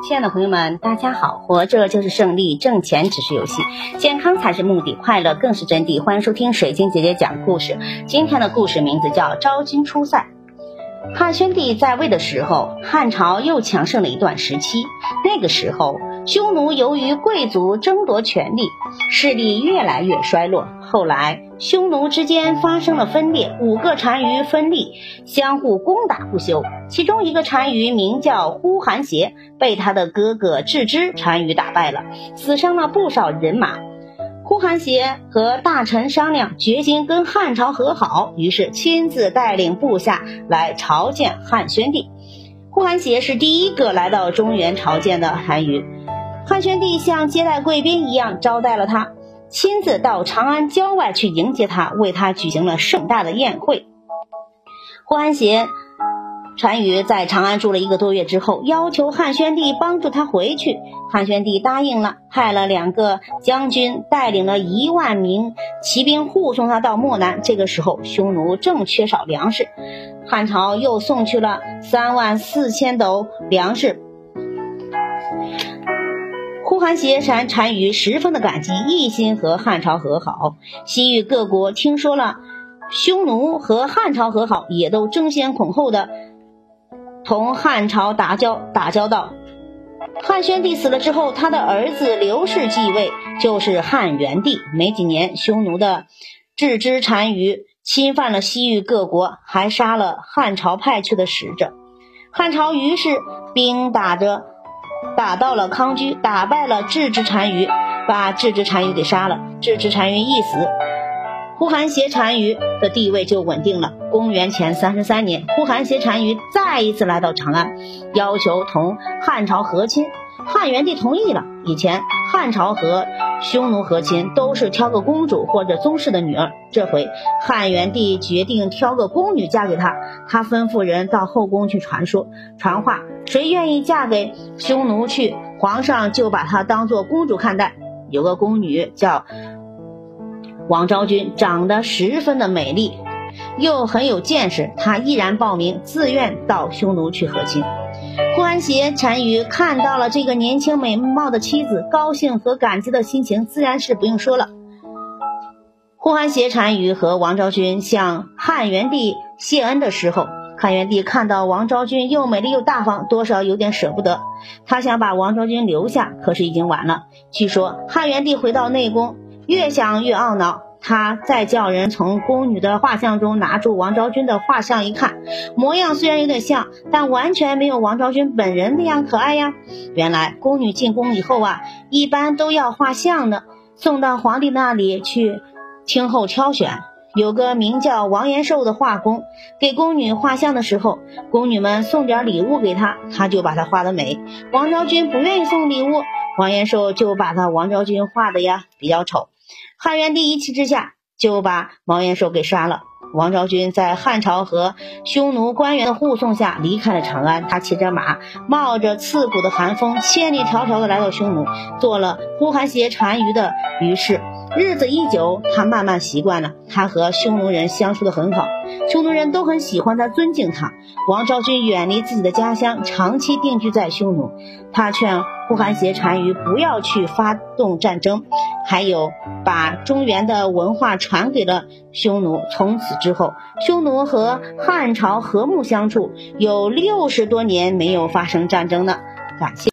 亲爱的朋友们，大家好！活着就是胜利，挣钱只是游戏，健康才是目的，快乐更是真谛。欢迎收听水晶姐姐讲故事。今天的故事名字叫《昭君出塞》。汉宣帝在位的时候，汉朝又强盛了一段时期。那个时候，匈奴由于贵族争夺权力，势力越来越衰落。后来，匈奴之间发生了分裂，五个单于分立，相互攻打不休。其中一个单于名叫呼韩邪，被他的哥哥郅支单于打败了，死伤了不少人马。呼韩邪和大臣商量，决心跟汉朝和好，于是亲自带领部下来朝见汉宣帝。呼韩邪是第一个来到中原朝见的单于，汉宣帝像接待贵宾一样招待了他，亲自到长安郊外去迎接他，为他举行了盛大的宴会。呼韩邪。单于在长安住了一个多月之后，要求汉宣帝帮助他回去。汉宣帝答应了，派了两个将军，带领了一万名骑兵护送他到漠南。这个时候，匈奴正缺少粮食，汉朝又送去了三万四千斗粮食。呼韩邪单单于十分的感激，一心和汉朝和好。西域各国听说了匈奴和汉朝和好，也都争先恐后的。同汉朝打交打交道，汉宣帝死了之后，他的儿子刘氏继位，就是汉元帝。没几年，匈奴的郅支单于侵犯了西域各国，还杀了汉朝派去的使者。汉朝于是兵打着打到了康居，打败了郅支单于，把郅支单于给杀了。郅支单于一死。呼韩邪单于的地位就稳定了。公元前三十三年，呼韩邪单于再一次来到长安，要求同汉朝和亲。汉元帝同意了。以前汉朝和匈奴和亲都是挑个公主或者宗室的女儿，这回汉元帝决定挑个宫女嫁给他。他吩咐人到后宫去传说传话，谁愿意嫁给匈奴去，皇上就把她当做公主看待。有个宫女叫。王昭君长得十分的美丽，又很有见识，她毅然报名，自愿到匈奴去和亲。呼韩邪单于看到了这个年轻美貌的妻子，高兴和感激的心情自然是不用说了。呼韩邪单于和王昭君向汉元帝谢恩的时候，汉元帝看到王昭君又美丽又大方，多少有点舍不得，他想把王昭君留下，可是已经晚了。据说汉元帝回到内宫。越想越懊恼，他再叫人从宫女的画像中拿出王昭君的画像一看，模样虽然有点像，但完全没有王昭君本人那样可爱呀。原来宫女进宫以后啊，一般都要画像的，送到皇帝那里去听候挑选。有个名叫王延寿的画工，给宫女画像的时候，宫女们送点礼物给他，他就把她画的美。王昭君不愿意送礼物，王延寿就把他王昭君画的呀比较丑。汉元帝一气之下，就把王延寿给杀了。王昭君在汉朝和匈奴官员的护送下离开了长安。他骑着马，冒着刺骨的寒风，千里迢迢的来到匈奴，做了呼韩邪单于的于氏。日子一久，他慢慢习惯了。他和匈奴人相处的很好，匈奴人都很喜欢他，尊敬他。王昭君远离自己的家乡，长期定居在匈奴。他劝呼韩邪单于不要去发动战争，还有把中原的文化传给了匈奴。从此之后，匈奴和汉朝和睦相处，有六十多年没有发生战争了。感谢。